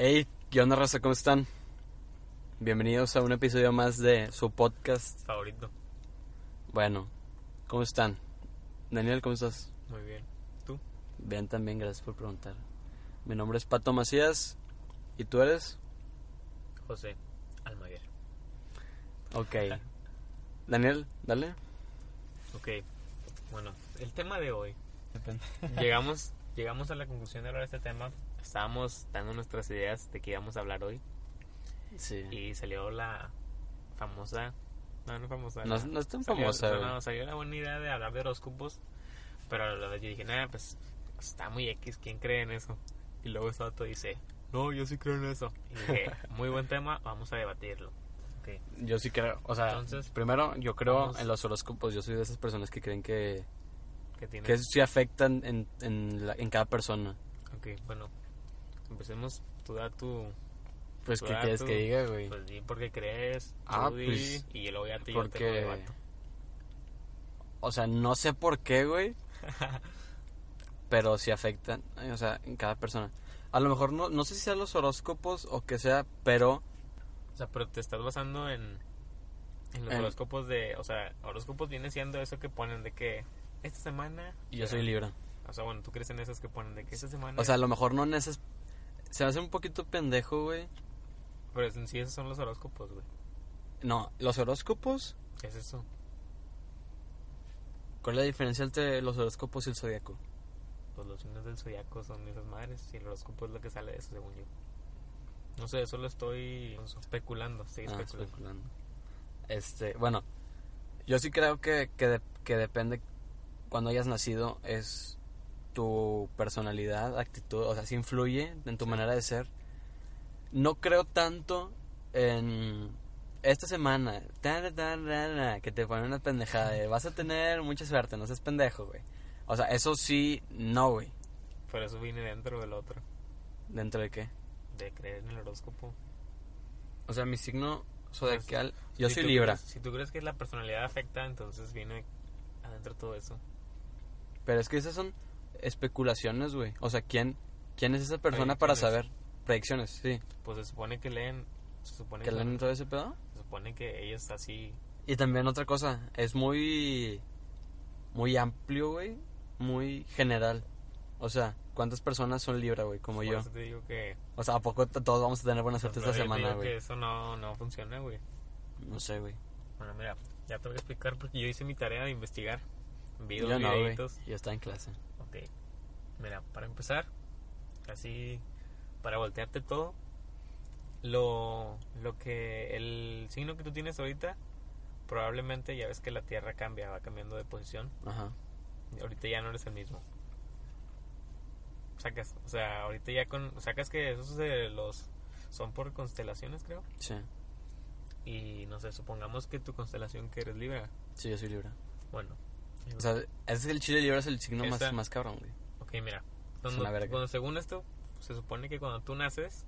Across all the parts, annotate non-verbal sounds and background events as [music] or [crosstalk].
Hey, ¿qué onda, raza? ¿Cómo están? Bienvenidos a un episodio más de su podcast. favorito. Bueno, ¿cómo están? Daniel, ¿cómo estás? Muy bien. ¿Tú? Bien, también, gracias por preguntar. Mi nombre es Pato Macías. ¿Y tú eres? José Almaguer. Ok. Daniel, dale. Ok. Bueno, el tema de hoy. llegamos, llegamos a la conclusión de hablar de este tema. Estábamos dando nuestras ideas de qué íbamos a hablar hoy. Sí. Y salió la famosa. No, no famosa. No, la- no es tan salió- famosa, No, salió la buena idea de hablar de horóscopos. Pero a la vez yo dije, nada, pues está muy X. ¿Quién cree en eso? Y luego este dice, no, yo sí creo en eso. Y dije, [laughs] muy buen tema, vamos a debatirlo. Ok. Yo sí creo, o sea, Entonces, primero, yo creo vamos- en los horóscopos. Yo soy de esas personas que creen que, que sí afectan en, en, la- en cada persona. Ok, bueno, empecemos. Tú da tu. Pues, ¿qué quieres tu- que diga, güey? Pues di por qué crees. Ah, di, pues, Y luego ya te yo te porque- lo debato. O sea, no sé por qué, güey. [laughs] pero sí afectan, o sea, en cada persona. A lo mejor no, no sé si sean los horóscopos o que sea, pero O sea, pero te estás basando en. En los En- horóscopos de. O sea, horóscopos viene siendo eso que ponen de que. Esta semana. yo soy Libra. O sea, bueno, tú crees en esos que ponen de que esta semana. O sea, a lo mejor no en esas... Se hace un poquito pendejo, güey. Pero en sí, esos son los horóscopos, güey. No, los horóscopos, ¿Qué es eso? ¿cuál es la diferencia entre los horóscopos y el zodiaco? Pues los signos del zodiaco son esas madres. Y el horóscopo es lo que sale de eso, según yo. No sé, eso lo estoy especulando. Sigue Ah, especulando. especulando. Este, bueno, yo sí creo que, que, de- que depende cuando hayas nacido es tu personalidad, actitud, o sea, sí influye en tu Sí. manera de ser. No creo tanto en esta semana que te ponen una pendejada de vas a tener mucha suerte, no seas pendejo, güey. O sea, eso sí, no, güey. Pero eso viene dentro del otro. ¿Dentro de qué? De creer en el horóscopo. O sea, mi signo zodiacal, Pues, yo Si soy Libra, crees- si tú crees que la personalidad afecta, entonces viene adentro todo eso. pero es que esas son especulaciones, güey. O sea, ¿quién, quién es esa persona para saber? Predicciones, sí. Pues se supone que leen. Se supone ¿Que que, leen todo ese pedo? se supone que ellos así. Y también otra cosa, es muy muy amplio, güey, muy general. O sea, ¿cuántas personas son Libra, güey, como por yo? eso te digo que. O sea, ¿a poco todos vamos a tener buena suerte esta semana, güey? eso no, no funciona, güey. No sé, güey. Bueno, mira, ya te voy a explicar porque yo hice mi tarea de investigar. Vi dos Yo no, videitos. Yo estaba en clase. Mira, para empezar, así, para voltearte todo, lo, lo que, el signo que tú tienes ahorita, probablemente ya ves que la Tierra cambia, va cambiando de posición. Ajá. y Ahorita ya no eres el mismo. Sacas, o sea, ahorita ya con, sacas que esos de los, son por constelaciones, creo. Sí. Y no sé, supongamos que tu constelación que eres Libra. Sí, yo soy Libra. Bueno. O sea, es el chile Libra es el signo más, más cabrón, güey. Ok, mira. Cuando, cuando según esto, se supone que cuando tú naces,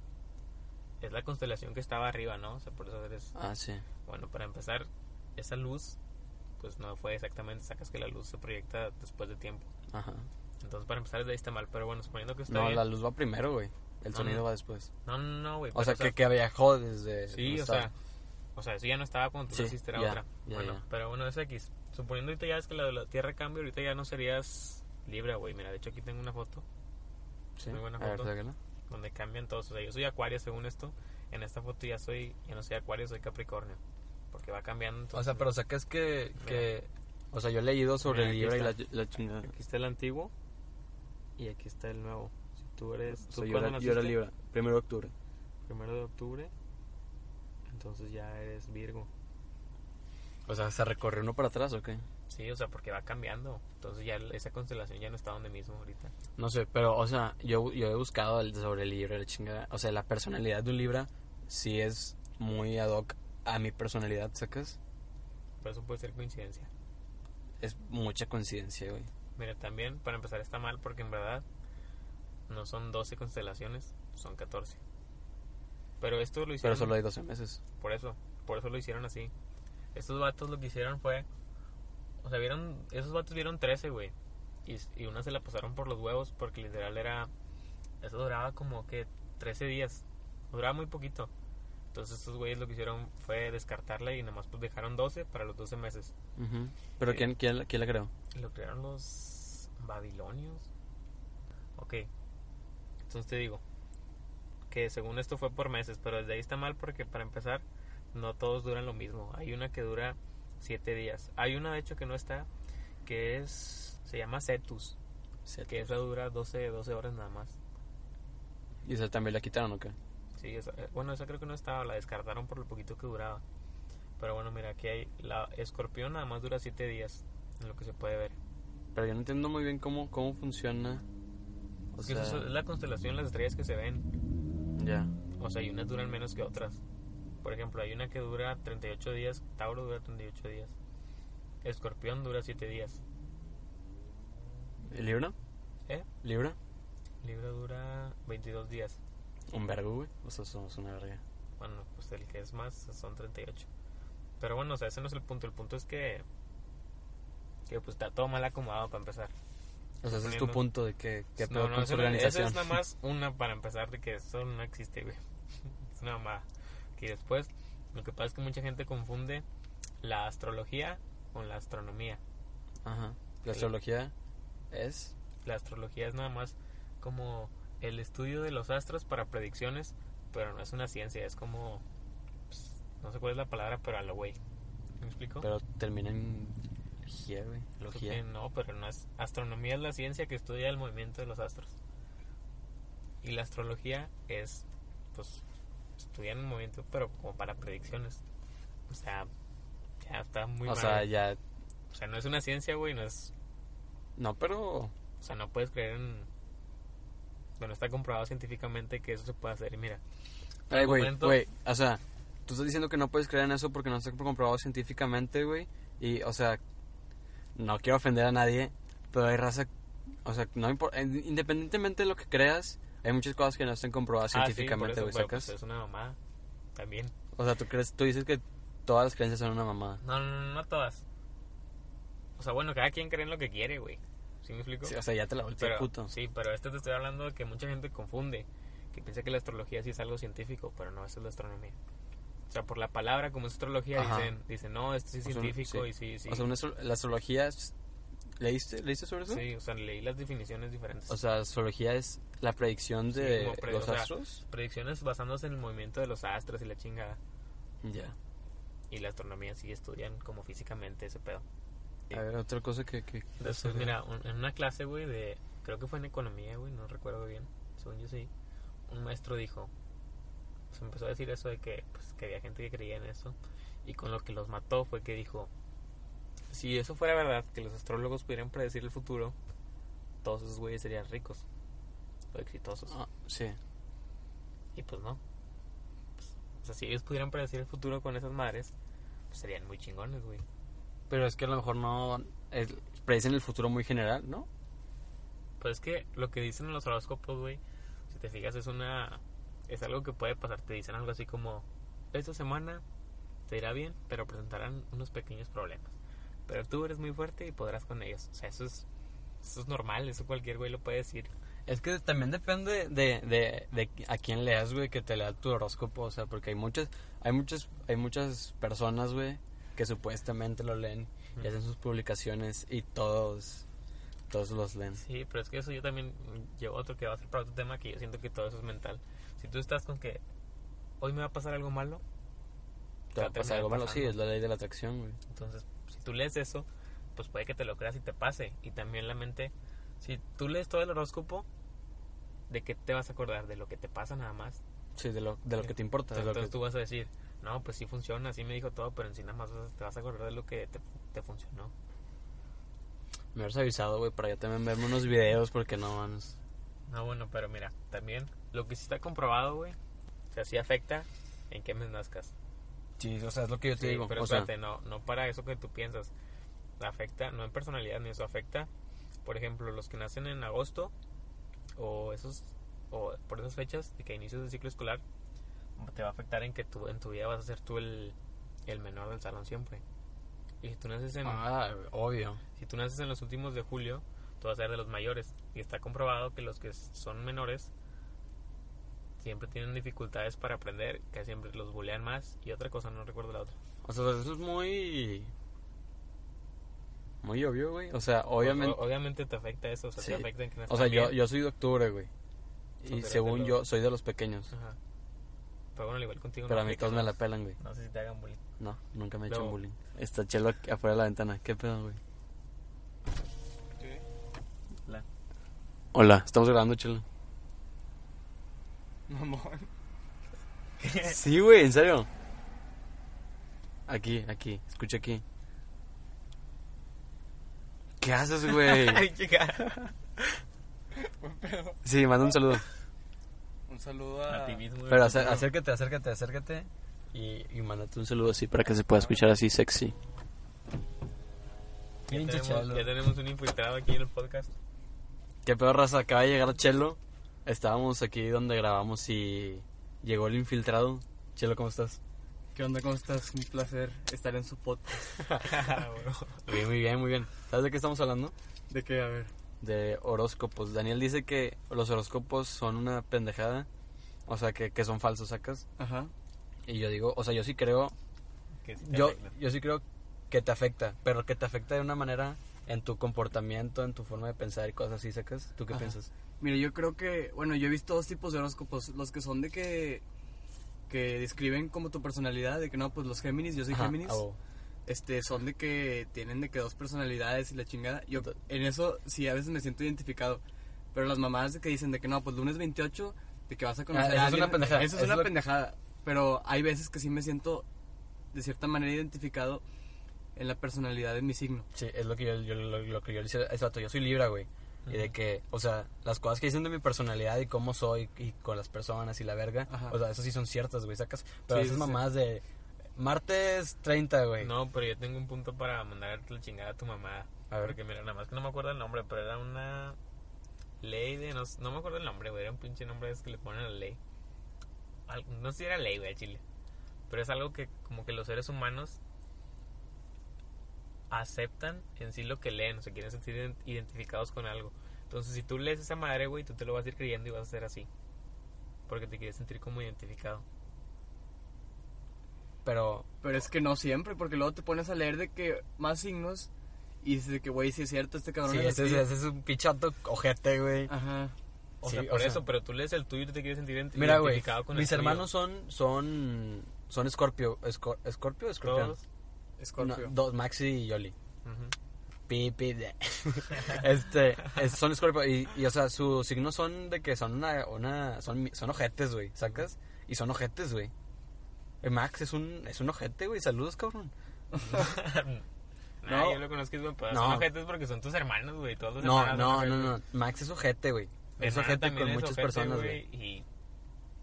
es la constelación que estaba arriba, ¿no? O sea, por eso eres... Ah, sí. Bueno, para empezar, esa luz, pues no fue exactamente, sacas que la luz se proyecta después de tiempo. Ajá. Entonces, para empezar, desde ahí está mal. Pero bueno, suponiendo que está No, bien. la luz va primero, güey. El No, sonido no. va después. No, no, no, güey. O pero, sea, que, que viajó desde... Sí, o estaba. sea, o sea, eso ya no estaba cuando tú Sí, naciste, era ya, otra. ya, bueno, ya. pero bueno, es X. Suponiendo ahorita ya es que la, la Tierra cambia, ahorita ya no serías Libra, güey. Mira, de hecho aquí tengo una foto Sí. muy buena A ver, foto. donde cambian todos. O sea, yo soy Acuario según esto. En esta foto ya soy, ya no soy Acuario, soy Capricornio. Porque va cambiando. O sea, pero sacas que, que... O sea, yo he leído sobre Mira, Libra y la, la chingada. Aquí está el antiguo y aquí está el nuevo. Si tú eres. O ¿tú sea, yo, era, yo era? Libra. Primero de octubre. Primero de octubre. Entonces ya eres Virgo. O sea, ¿se recorrió uno para atrás o qué? Sí, o sea, porque va cambiando. Entonces ya esa constelación ya no está donde mismo ahorita. No sé, pero, o sea, yo, yo he buscado el, sobre el Libra, la chingada. O sea, la personalidad de un Libra sí es muy ad hoc a mi personalidad, ¿sacas? Pero eso puede ser coincidencia. Es mucha coincidencia, güey. Mira, también para empezar está mal porque en verdad no son 12 constelaciones, son 14. Pero esto lo hicieron Pero solo hay 12 meses. por eso, por eso lo hicieron así. Estos vatos lo que hicieron fue o sea, vieron esos vatos vieron 13, güey. Y, y una se la pasaron por los huevos porque literal era eso duraba como que 13 días. duraba muy poquito. Entonces estos güeyes lo que hicieron fue descartarla y nomás pues dejaron 12 para los 12 meses. Ujú. ¿Pero Sí. quién, quién, quién la creó? Lo crearon los babilonios. Ok. Entonces te digo que según esto fue por meses, pero desde ahí está mal porque para empezar no todos duran lo mismo. Hay una que dura 7 días. Hay una de hecho que no está que es se llama Cetus, que esa dura 12 12 horas nada más. ¿Y esa también la quitaron o qué? Sí, esa- eh, bueno, esa creo que no estaba, la descartaron por lo poquito que duraba. Pero bueno, mira, aquí hay la escorpión nada más dura 7 días, en lo que se puede ver. Pero yo no entiendo muy bien cómo, cómo funciona. O sea, eso es la constelación, las estrellas que se ven. ya. O sea, y unas duran menos que otras. Por ejemplo, hay una que dura 38 días, Tauro dura 38 días. Escorpión dura 7 días. ¿Y Libra? ¿Eh? ¿Libra? Libra dura 22 días. Un vergo, güey. O sea, somos una verga. Bueno, pues el que es más son 38. Pero bueno, o sea, ese no es el punto. El punto es que. Que pues está todo mal acomodado para empezar. O sea, ese es tu punto de que, que No, no, con su no- esa organización. es nada más [laughs] una para empezar de que eso no existe, güey. [laughs] es una mamada. Y después, lo que pasa es que mucha gente confunde la astrología con la astronomía. Ajá. La astrología es. La astrología es nada más como el estudio de los astros para predicciones, pero no es una ciencia, es como. pues, no sé cuál es la palabra, pero a lo güey. ¿Me explico? Pero termina en. Logía, güey. Creo que Logía. no, pero no es. Astronomía es la ciencia que estudia el movimiento de los astros. Y la astrología es, pues, estudiar el movimiento, pero como para predicciones. O sea, ya está muy O mal. sea, ya. O sea, no es una ciencia, güey, no es. No, pero. O sea, no puedes creer en. Bueno, está comprobado científicamente que eso se puede hacer. Y mira, Ay, güey, güey. O sea, tú estás diciendo que no puedes creer en eso porque no está comprobado científicamente, güey. Y, o sea, no quiero ofender a nadie, pero hay raza. O sea, no impor- eh, independientemente de lo que creas, hay muchas cosas que no están comprobadas Ah, sí, científicamente, güey, ¿sacas? pues, es una mamada. También. O sea, tú crees, tú dices que todas las creencias son una mamada. No, no, no, no todas. O sea, bueno, cada quien cree en lo que quiere, güey. ¿Sí me explico? Sí, o sea, ya te la volteé, puto. Sí, pero este te estoy hablando de que mucha gente confunde, que piensa que la astrología sí es algo científico, pero no, eso es la astronomía. O sea, por la palabra, como es astrología, Ajá. dicen, dicen, no, esto sí es O sea, científico sí. y sí, sí. O sea, una astro- la astrología es- ¿Leíste, ¿Leíste sobre eso? Sí, o sea, leí las definiciones diferentes. O sea, astrología es la predicción Sí, de como pre- los o sea, astros. Predicciones basándose en el movimiento de los astros y la chingada. Ya. Y la astronomía sí estudian como físicamente ese pedo. Sí. A ver, otra cosa que... que Entonces, mira, un- en una clase, güey, de. Creo que fue en economía, güey, no recuerdo bien. Según yo sí. Un maestro dijo. Se empezó a decir eso de que, pues, que había gente que creía en eso. Y con lo que los mató fue que dijo: Si eso fuera verdad, que los astrólogos pudieran predecir el futuro, todos esos güeyes serían ricos o exitosos. Ah, sí. Y pues no. Pues, o sea, si ellos pudieran predecir el futuro con esas madres, pues serían muy chingones, güey. Pero es que a lo mejor no... es- predicen el futuro muy general, ¿no? Pues es que lo que dicen en los horóscopos, güey, si te fijas, es una. Es algo que puede pasar. Te dicen algo así como: Esta semana te irá bien, pero presentarán unos pequeños problemas. Pero tú eres muy fuerte y podrás con ellos. O sea, eso es. Eso es normal, eso cualquier güey lo puede decir. Es que también depende de, de, de a quién leas, güey, que te lea tu horóscopo, o sea, porque hay muchas, hay muchas, hay muchas personas, güey, que supuestamente lo leen y hacen sus publicaciones y todos, todos los leen. Sí, pero es que eso yo también llevo otro que va a ser para otro tema que yo siento que todo eso es mental. Si tú estás con que hoy me va a pasar algo malo, Te va a pasar algo malo, sí, es la ley de la atracción, güey. Entonces, si tú lees eso, pues puede que te lo creas y te pase. Y también la mente, si tú lees todo el horóscopo, ¿de qué te vas a acordar? ¿De lo que te pasa nada más? Sí, de lo, de lo que te importa. lo Entonces que- tú vas a decir, no, pues sí funciona, sí me dijo todo, pero en sí nada más te vas a acordar de lo que te, te funcionó. Me hubieras avisado, güey, para yo también verme unos videos porque no, mames. No, bueno, pero mira, también lo que sí está comprobado, güey, o sea, sí afecta en qué mes nazcas. Sí, o sea, es lo que yo te Sí, digo. pero o sea, espérate, no, no para eso que tú piensas. Afecta, no en personalidad ni eso, afecta, por ejemplo, los que nacen en agosto o esos, o por esas fechas de que inicios del ciclo escolar, te va a afectar en que tú, en tu vida vas a ser tú el, el menor del salón siempre. Y si tú naces en, ah, obvio. si tú naces en los últimos de julio, tú vas a ser de los mayores. Y está comprobado que los que son menores siempre tienen dificultades para aprender, que siempre los bulean más y otra cosa, no recuerdo la otra. O sea, eso es muy. Muy obvio, güey. O sea, obviamente. O- obviamente te afecta eso, o sea, Sí. te afecta en que no O sea, yo, yo soy de octubre, güey. Y según yo, soy de los pequeños. Ajá. Pero bueno, al igual contigo. Pero no a mí todos me la pelan, güey. No sé si te hagan bullying. No, nunca me he hecho bullying. Está chelo aquí afuera de la ventana. ¿Qué pedo, güey? Hola. Hola, estamos grabando, chelo. Mamón. Sí, güey, en serio. Aquí, aquí, escucha aquí. ¿Qué haces, güey? [laughs] Buen pedo. Sí, manda un saludo. Un saludo a. A ti mismo. Pero acércate, acércate, acércate. Y, y mándate un saludo así para que se pueda escuchar así sexy. Ya Pinche tenemos, Chelo. ya tenemos un infiltrado aquí en el podcast. ¿Qué pedo, raza? Acaba de llegar Chelo. Estábamos aquí donde grabamos y llegó el infiltrado. Chelo, ¿cómo estás? ¿Qué onda? ¿Cómo estás? Un placer estar en su podcast. [laughs] [laughs] Bien, muy bien, muy bien. ¿Sabes de qué estamos hablando? ¿De qué? A ver. De horóscopos. Daniel dice que los horóscopos son una pendejada. O sea, que, que son falsos, ¿sacas? Ajá. Y yo digo, o sea, yo sí creo, Que sí te yo, afecta. yo sí creo que te afecta, pero que te afecta de una manera en tu comportamiento, en tu forma de pensar y cosas así, ¿sacas? ¿Tú qué Ajá. piensas? Mira, yo creo que. Bueno, yo he visto dos tipos de horóscopos. Los que son de que. Que describen como tu personalidad. De que no, pues los Géminis, yo soy Ajá, Géminis. huevo. Este, son de que tienen de que dos personalidades y la chingada. Yo en eso sí a veces me siento identificado. Pero las mamadas de que dicen de que no, pues lunes 28, de que vas a conocer Ah, eso a es alguien. una pendejada. Eso es una es lo- pendejada. Pero hay veces que sí me siento de cierta manera identificado en la personalidad de mi signo. Sí, es lo que yo, yo- lo, lo que yo le decía a ese vato. Yo soy Libra, güey. Y de que, o sea, las cosas que dicen de mi personalidad y cómo soy y con las personas y la verga, Ajá. o sea, eso sí son ciertas, güey, sacas. Pero Sí, esas sí, sí. mamadas de martes 30, güey. No, pero yo tengo un punto para mandarte la chingada a tu mamá. A ver. Porque mira, nada más que no me acuerdo el nombre, pero era una ley de. No, no me acuerdo el nombre, güey. Era un pinche nombre ese que le ponen a la ley. Al- no sé si era ley, güey, a Chile. Pero es algo que, como que los seres humanos aceptan en sí lo que leen, o se quieren sentir ident- identificados con algo. Entonces, si tú lees esa madre, güey, tú te lo vas a ir creyendo y vas a ser así. Porque te quieres sentir como identificado. Pero, Pero es que no siempre, porque luego te pones a leer de que más signos y dices de que, güey, sí es cierto, este cabrón sí, es ese, ese es un pichato ojete, güey. Ajá. O Sí, sea, o por sea- eso, pero tú lees el tuyo y te quieres sentir Mira, güey, identificado con el mis tuyo. hermanos son, son, son Scorpio, Escor- Scorpio o Escorpión. Todos. Scorpio. No, dos, Maxi y Yoli. Ujú. Pi, pi, de. [laughs] este, es- son Scorpio y, y, o sea, sus signos son de que son una, una, son, son ojetes, güey, ¿sacas? Y son ojetes, güey. El Max es un, es un ojete, güey, saludos, cabrón. [laughs] Nah, No. yo lo conozco, es buen pedo. No. Son ojetes porque son tus hermanos, güey. Todos los No, hermanos no, no, ojetes. no, Max es ojete, güey. Es ojete con muchas ojete, personas, güey. Y,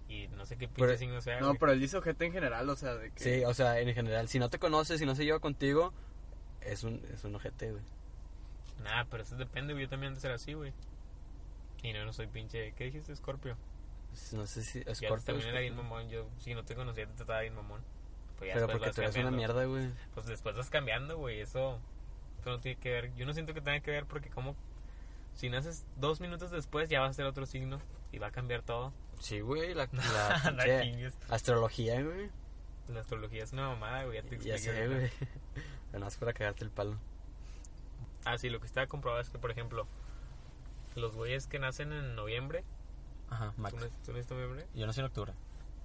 y no sé qué pinche Pero- signo sea, No, güey. pero él dice ojete en general, o sea, de que... Sí, o sea, en general, si no te conoces, si no se lleva contigo, es un, es un ojete, güey. Nah, pero eso depende, güey. Yo también de ser así, güey. Y no, no soy pinche... ¿Qué dijiste, Scorpio? No sé si Scorpio. también era bien mamón. Yo, si no te conocía, te trataba bien mamón. Pues ya Pero porque tú eres una mierda, güey. Pues después vas cambiando, güey. Eso, eso no tiene que ver. Yo no siento que tenga que ver porque como... Si naces dos minutos después ya vas a ser otro signo y va a cambiar todo. Sí, güey, la, [laughs] pinche astrología, güey. La astrología es una mamada, güey. Ya te Ya sé, güey. [laughs] Nada para cagarte el palo. Ah, sí, lo que está comprobado es que, por ejemplo, los güeyes que nacen en noviembre. Ajá, Max. ¿Tú, nac- tú naciste en noviembre? Yo nací en octubre.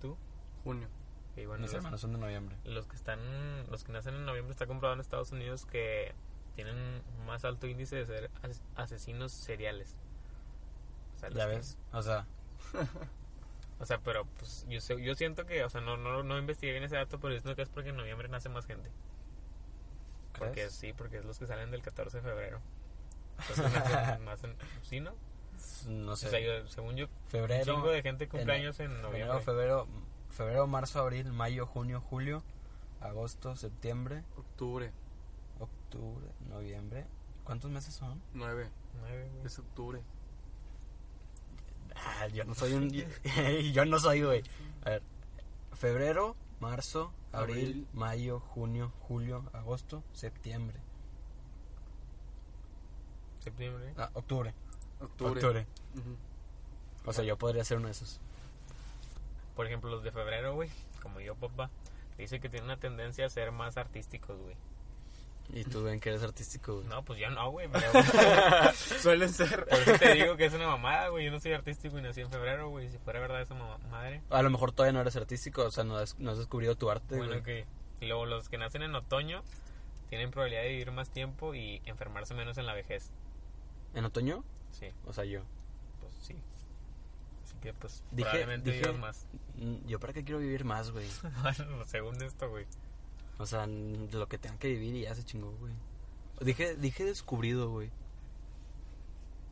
¿Tú? Junio. Y bueno, Mis los, hermanos son de noviembre. los que están, los que nacen en noviembre está comprobado en Estados Unidos que tienen más alto índice de ser as- asesinos seriales. Ya que- ves, o sea, [laughs] O sea, pero pues yo, sé- yo siento que, o sea, no, no, no investigué bien ese dato, pero siento que es porque en noviembre nace más gente. Porque ¿crees? sí, porque es los que salen del 14 de febrero. Entonces nacen, [laughs] nacen- ¿sí, no? no sé. O sea, yo, según yo, un febrero, chingo de gente cumple años en febrero, noviembre. febrero, febrero, marzo, abril, mayo, junio, julio, agosto, septiembre, Octubre. octubre, noviembre. ¿Cuántos meses son? 9. Nueve, güey. Es octubre. Ah, yo no soy un... [laughs] yo no soy, güey. A ver, febrero, marzo, abril, Abril. mayo, junio, julio, agosto, septiembre. Septiembre. Ah, octubre. Octubre. Octubre. O sea, yo podría ser uno de esos. por ejemplo, los de febrero, güey, como yo, papá, dice que tiene una tendencia a ser más artísticos, güey. Y tú ven que eres artístico, güey. No, pues yo no, güey, pero [laughs] Suelen ser. por eso te digo que es una mamada, güey. Yo no soy artístico y nací en febrero, güey. Si fuera verdad esa mamá- madre. A lo mejor todavía no eres artístico, o sea, no has, no has descubrido tu arte, Bueno, güey. que y luego los que nacen en otoño tienen probabilidad de vivir más tiempo y enfermarse menos en la vejez. ¿En otoño? Sí, O sea, yo. pues sí. Así que pues Dije- probablemente dije- vivas más. Mm, Yo para qué quiero vivir más, güey. [laughs] Bueno, según esto, güey. O sea, n- lo que tenga que vivir y ya se chingó, güey. Dije, dije descubrido, güey.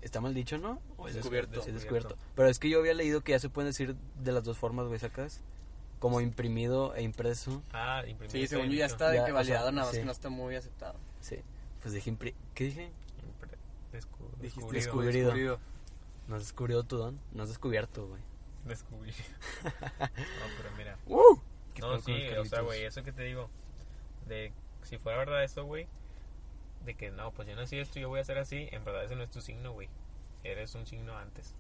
¿Está mal dicho, no? ¿O es Descubierto. Sí, descubierto. Pero es que yo había leído que ya se pueden decir de las dos formas, güey, ¿sacas? Como imprimido e impreso. Ah, imprimir. Sí, según yo ya está de Ya, que o validado, sea, nada más sí. que no está muy aceptado. Sí. Pues dije impri... ¿Qué dije? Impre- descu- descubrido. Descubrido. No has descubrido tu don. No has descubierto, güey. Descubrí. [laughs] no, pero mira. ¡Uh! ¿Qué No, sí, o sea, güey, eso que te digo. De si fuera verdad eso, güey. De que no, pues yo nací esto yo voy a ser así. En verdad ese no es tu signo, güey. Eres un signo antes.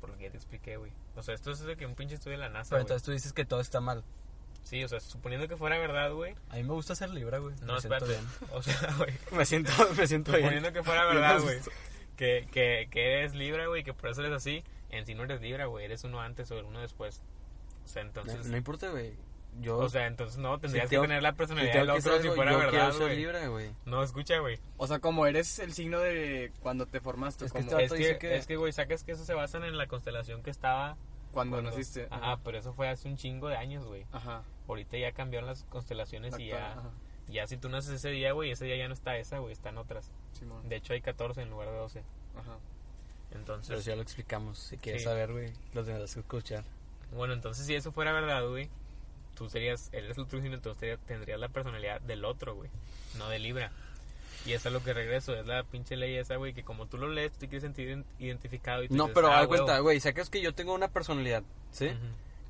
Por lo que ya te expliqué, güey. O sea, esto es de que un pinche estudio de la NASA, Pero güey. entonces tú dices que todo está mal. Sí, o sea, suponiendo que fuera verdad, güey. A mí me gusta ser Libra, güey. No, me siento espérate. bien. O sea, [laughs] güey. [laughs] Me siento, me siento bien. Suponiendo que fuera verdad, [laughs] güey. Que, que, que eres Libra, güey, que por eso eres así. En sí no eres Libra, güey. Eres uno antes o uno después. O sea, No, entonces. no importa, güey. Yo... o sea, entonces no, tendrías tengo- que tener la si personalidad tengo del que otro si fuera yo verdad, güey. No, escucha, güey. O sea, como eres el signo de cuando te formaste, Es que como está- Es dice que, que- es que, güey, sacas que eso se basan en la constelación que estaba. cuando cuando- naciste. Ajá, pero eso fue hace un chingo de años, güey. Ajá. Ahorita ya cambiaron las constelaciones y ya. Ajá. Ya si tú naces ese día, güey, ese día ya no está esa, güey, están otras. Simón. De hecho, hay 14 en lugar de 12. Ajá. Entonces, Pero si ya lo explicamos. Si quieres Sí. saber, güey, lo tendrás que escuchar. bueno, entonces si eso fuera verdad, güey, tú serías, eres el otro entonces tenías- tendrías la personalidad del otro, güey, no de Libra. Y eso es lo que regreso, es la pinche ley esa, güey, que como tú lo lees, tú te quieres sentir ident- identificado y tú No, dices, pero "Ah, haz cuenta, huevo". güey, sacas que yo tengo una personalidad, ¿sí?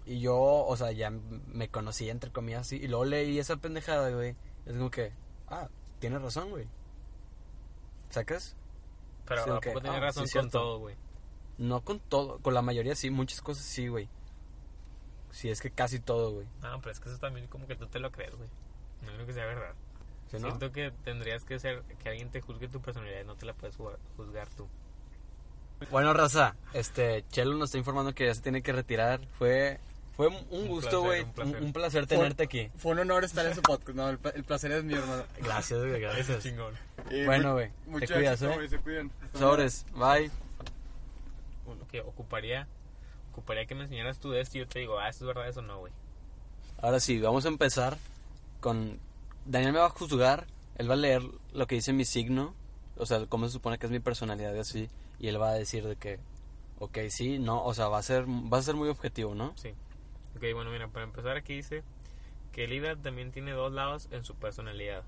Y yo, o sea, ya me conocí, entre comillas, así. Y luego leí esa pendejada, güey. Es como que, ah, tienes razón, güey. ¿Sacas? Pero Sí, ¿a ok. poco tienes Ah, razón sí, con todo, güey? No con todo, con la mayoría sí, muchas cosas sí, güey. Sí, es que casi todo, güey. No, pero es que eso también como que tú te lo crees, güey. No creo que sea verdad. ¿Sí, no? Siento que tendrías que ser que alguien te juzgue tu personalidad, no te la puedes jugar- juzgar tú. Bueno, raza, este, Chelo nos está informando que ya se tiene que retirar. Fue, fue un Un gusto, güey. un Un, placer. un placer Fue- tenerte aquí. Fue un honor estar en su podcast. No, el, el placer es mío, hermano. Gracias, güey, [laughs] gracias. Chingón. Y Bueno, güey, te cuidas, ¿eh? güey, Se cuidan. Sobres, bye. Que ocuparía ocuparía que me enseñaras tú de esto y yo te digo, ah, esto es verdad, eso no, güey. Ahora sí, vamos a empezar con... Daniel me va a juzgar, él va a leer lo que dice mi signo, o sea, cómo se supone que es mi personalidad y así, y él va a decir de que, ok, sí, no, o sea, va a ser, va a ser muy objetivo, ¿no? Sí. Ok, bueno, mira, para empezar aquí dice que Libra también tiene dos lados en su personalidad.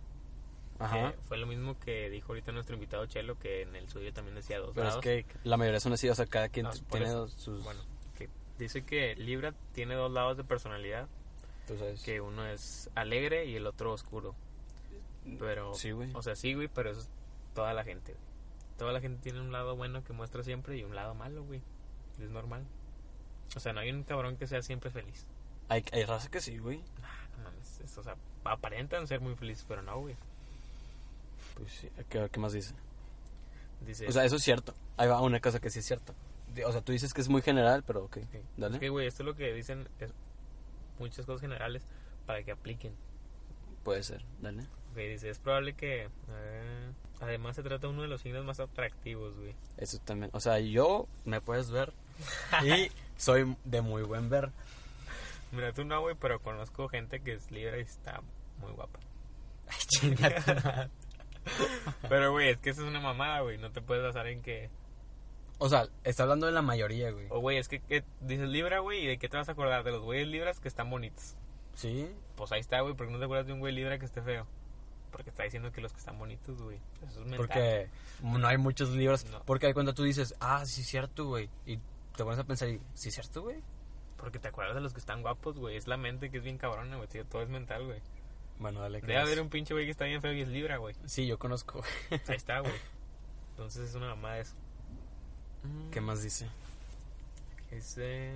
Ajá. Que fue lo mismo que dijo ahorita nuestro invitado Chelo, que en el suyo también decía dos Pero es lados. que la mayoría son así, o sea, cada quien No, por tiene eso. sus... Bueno, dice que Libra tiene dos lados de personalidad, tú sabes. que uno es alegre y el otro oscuro. Pero, Sí, güey. o sea, sí, güey, pero eso es toda la gente. güey. Toda la gente tiene un lado bueno que muestra siempre y un lado malo, güey. Es normal. O sea, no hay un cabrón que sea siempre feliz. Hay, hay raza que sí, güey. Ah, no mames, es- o sea, aparentan ser muy felices, pero no, güey. Pues sí, ¿qué, qué más dice? Dice, O sea, eso es cierto. Ahí va una cosa que sí es cierto. O sea, tú dices que es muy general, pero ok. sí. Dale. Es que, güey, esto es lo que dicen, es muchas cosas generales para que apliquen. Puede ser, dale. Ok, dice, es probable que... eh, además se trata de uno de los signos más atractivos, güey. Eso también. O sea, yo me puedes ver y [laughs] soy de muy buen ver. Mira, tú no, güey, pero conozco gente que es libre y está muy guapa. [laughs] Ay, chinga tu madre. [laughs] Pero, güey, es que eso es una mamada, güey. No te puedes basar en que... O sea, está hablando de la mayoría, güey. O, güey, es que, que dices libra, güey, ¿y de qué te vas a acordar? De los güeyes libras que están bonitos. Sí. Pues ahí está, güey, ¿por qué no te acuerdas de un güey libra que esté feo? Porque está diciendo que los que están bonitos, güey. Eso es mental. Porque no hay muchos libros. No. Porque cuando tú dices, ah, sí, cierto, güey. Y te pones a pensar, sí, cierto, güey. Porque te acuerdas de los que están guapos, güey. Es la mente que es bien cabrona, güey. Todo es mental, güey. Bueno, dale. ¿qué Debe haber un pinche güey que está bien feo y es libra, güey. Sí, yo conozco. Ahí está, güey. [laughs] Entonces es una mamada eso. ¿Qué más dice? Es, eh,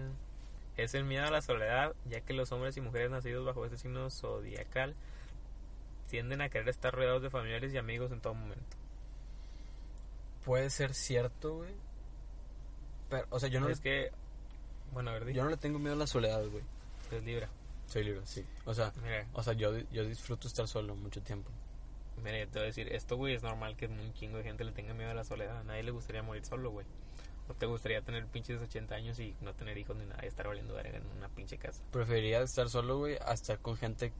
es el miedo a la soledad, ya que los hombres y mujeres nacidos bajo este signo zodiacal tienden a querer estar rodeados de familiares y amigos en todo momento. Puede ser cierto, güey. Pero, o sea, yo no, es le, que, bueno, a ver, yo no le tengo miedo a la soledad, güey. Es Libra. Soy libre, sí. O sea, Mira, o sea yo, yo disfruto estar solo mucho tiempo. Mira, yo te voy a decir, esto, güey, es normal que un chingo de gente le tenga miedo a la soledad. A nadie le gustaría morir solo, güey. ¿O te gustaría tener pinches 80 años y no tener hijos ni nada y estar valiendo verga en una pinche casa? Preferiría estar solo, güey, a estar con gente.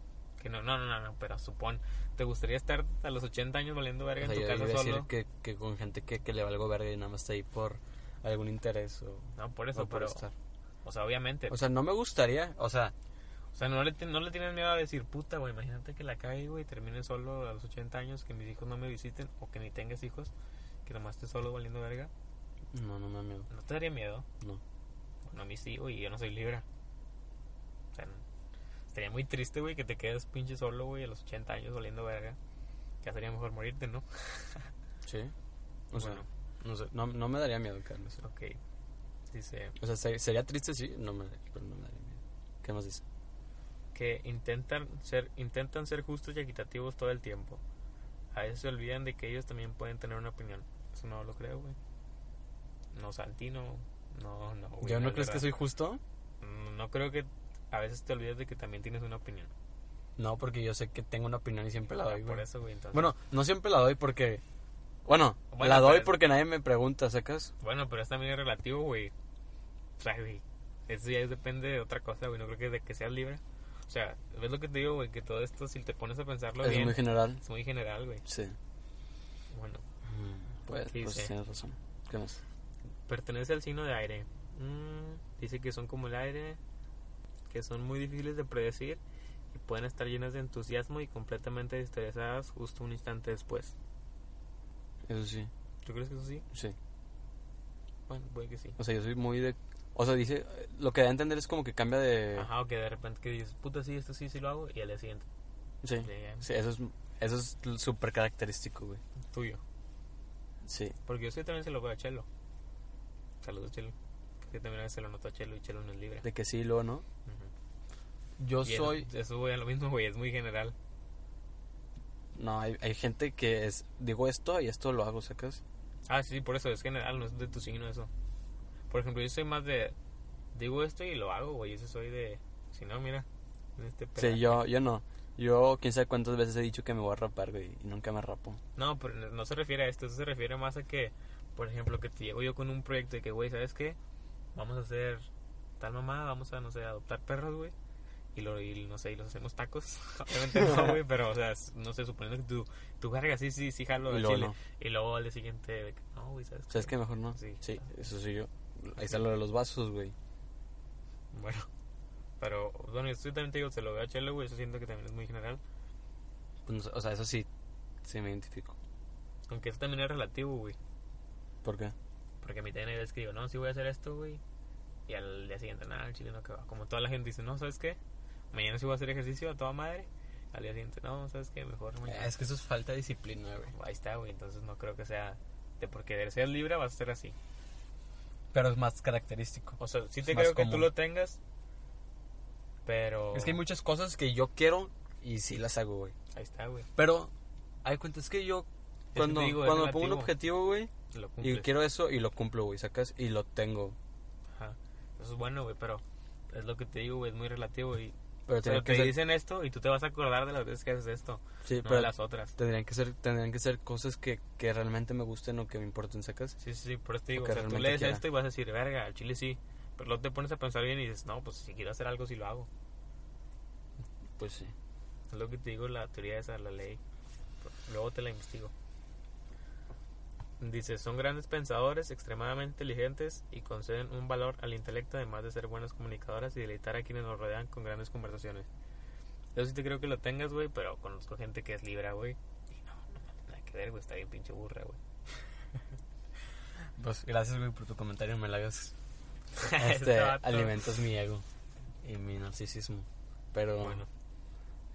Que no, no, no, no, no, pero supón, ¿te gustaría estar a los 80 años valiendo O verga sea, en yo tu iba a casa decir solo? que, que con gente que, que le valgo verga y nada más está ahí por algún interés o, No, por o eso, por pero, estar. o sea, obviamente, O sea, no me gustaría, o sea, O sea, no le, no le tienes miedo a decir, puta, güey, imagínate que la cague, güey, termine solo a los 80 años, que mis hijos no me visiten, o que ni tengas hijos, que nomás estés solo valiendo verga. no, no me da miedo. ¿No te daría miedo? No. Bueno, a mí sí, güey, y yo no soy libra. O sea, estaría muy triste, güey, que te quedes pinche solo, güey, a los 80 años valiendo verga. Ya sería mejor morirte, ¿no? [laughs] Sí. O sea, Bueno. no sé, no, no me daría miedo, Carlos. Ok. Dice O sea, se- sería triste, sí, no me, pero no me daría miedo. ¿Qué más dice? Que intentan ser, intentan ser justos y equitativos todo el tiempo. A veces se olvidan de que ellos también pueden tener una opinión. Eso no lo creo, güey. No, Santino. No, no, güey. ¿Yo no es crees que soy justo? Mm, No creo que a veces te olvides de que también tienes una opinión. No, porque yo sé que tengo una opinión y siempre la doy, Ah, Por güey. eso, güey. Entonces, Bueno, no siempre la doy porque... Bueno, Bueno, la doy porque nadie me pregunta, ¿sacas? bueno, pero es también relativo, güey. O sea, güey. Eso ya depende de otra cosa, güey. No creo que de que seas libre. O sea, ves lo que te digo, güey. Que todo esto, si te pones a pensarlo es bien, muy general. es muy general, güey. Sí. Bueno. Mm, Pues, ¿Qué pues tienes razón. ¿Qué más? Pertenece al signo de aire. Mm, dice que son como el aire, que son muy difíciles de predecir y pueden estar llenas de entusiasmo y completamente desinteresadas justo un instante después. Eso sí, ¿Tú crees que eso sí? sí. Bueno, puede que sí. O sea, yo soy muy de... O sea, dice... Lo que da a entender es como que cambia de... Ajá, o que de repente que dices, puta, sí, esto sí, sí lo hago, y al día siguiente, Sí. Sí, eso es... Eso es súper característico, güey. tuyo. Sí. Porque yo sí también se lo veo a Chelo. Saludos, Chelo. Que también a veces se lo noto a Chelo y Chelo no es libre. De que sí, luego no. Yo Y soy... Eso, eso, güey, a lo mismo, güey, es muy general. No, hay, hay gente que es... Digo esto y esto lo hago, ¿sacas? Ah, sí, por eso es general, no es de tu signo eso. Por ejemplo, yo soy más de. Digo esto y lo hago, güey. Yo soy de. Si no, mira. Este Sí, yo, yo no. Yo, quién sabe cuántas veces he dicho que me voy a rapar, güey, y nunca me rapo. No, pero no- se refiere a esto. Eso se refiere más a que, por ejemplo, que te llego yo con un proyecto de que, güey, ¿sabes qué? Vamos a hacer tal mamá, vamos a, no sé, adoptar perros, güey. Y, lo, y no sé, y los hacemos tacos. [laughs] Obviamente no, [laughs] güey, pero, o sea, no sé, suponiendo que tú, tu verga, sí, sí, sí, jalo Y luego chile. no. Y luego al día siguiente, de que, no, güey, ¿sabes? ¿Sabes qué? Mejor no. Sí. Sí, eso soy yo. Ahí está lo de los vasos, güey. Bueno, pero bueno, yo también te digo, se lo veo a Chelo, güey, eso siento que también es muy general. Pues o sea, eso sí, sí me identifico. Aunque eso también es relativo, güey. ¿Por qué? Porque a mí también hay veces que digo, no, sí voy a hacer esto, güey. Y al día siguiente, nada, el chile no que va. Como toda la gente dice, no, ¿sabes qué? Mañana sí voy a hacer ejercicio a toda madre. Al día siguiente, no, ¿sabes qué? Mejor mañana. Es que eso es falta de disciplina, güey. Ahí está, güey. Entonces no creo que sea de porque seas libre vas a ser así. Pero es más característico. O sea, sí te creo que tú lo tengas. Pero. Es que hay muchas cosas que yo quiero y sí las hago, güey. Ahí está, güey. Pero, hay cuenta, es que yo, cuando, digo, es cuando me pongo un objetivo, güey, Lo y cumples. quiero eso y lo cumplo, güey, sacas, y lo tengo. Ajá. Eso es bueno, güey, pero es lo que te digo, güey, es muy relativo. Y Pero te que ser, dicen esto y tú te vas a acordar de las veces que haces esto, sí, no pero de las otras. tendrían que ser, tendrían que ser cosas que, que realmente me gusten o que me importen, sacas. Sí, sí, sí, por eso te digo, o sea, tú lees quiera. esto y vas a decir, verga, al chile sí. Pero luego te pones a pensar bien y dices, no, pues si quiero hacer algo, sí lo hago. Pues sí. Es lo que te digo, la teoría esa, la ley. Luego te la investigo. Dice, son grandes pensadores, extremadamente inteligentes y conceden un valor al intelecto además de ser buenas comunicadoras y deleitar a quienes nos rodean con grandes conversaciones. Yo sí te creo que lo tengas, güey, pero conozco gente que es libra, güey. Y no, no nada que ver, güey, está bien pinche burra, güey. [laughs] Pues gracias, güey, por tu comentario, me la hagas. [laughs] Este alimentas mi ego y mi narcisismo. Pero, Bueno,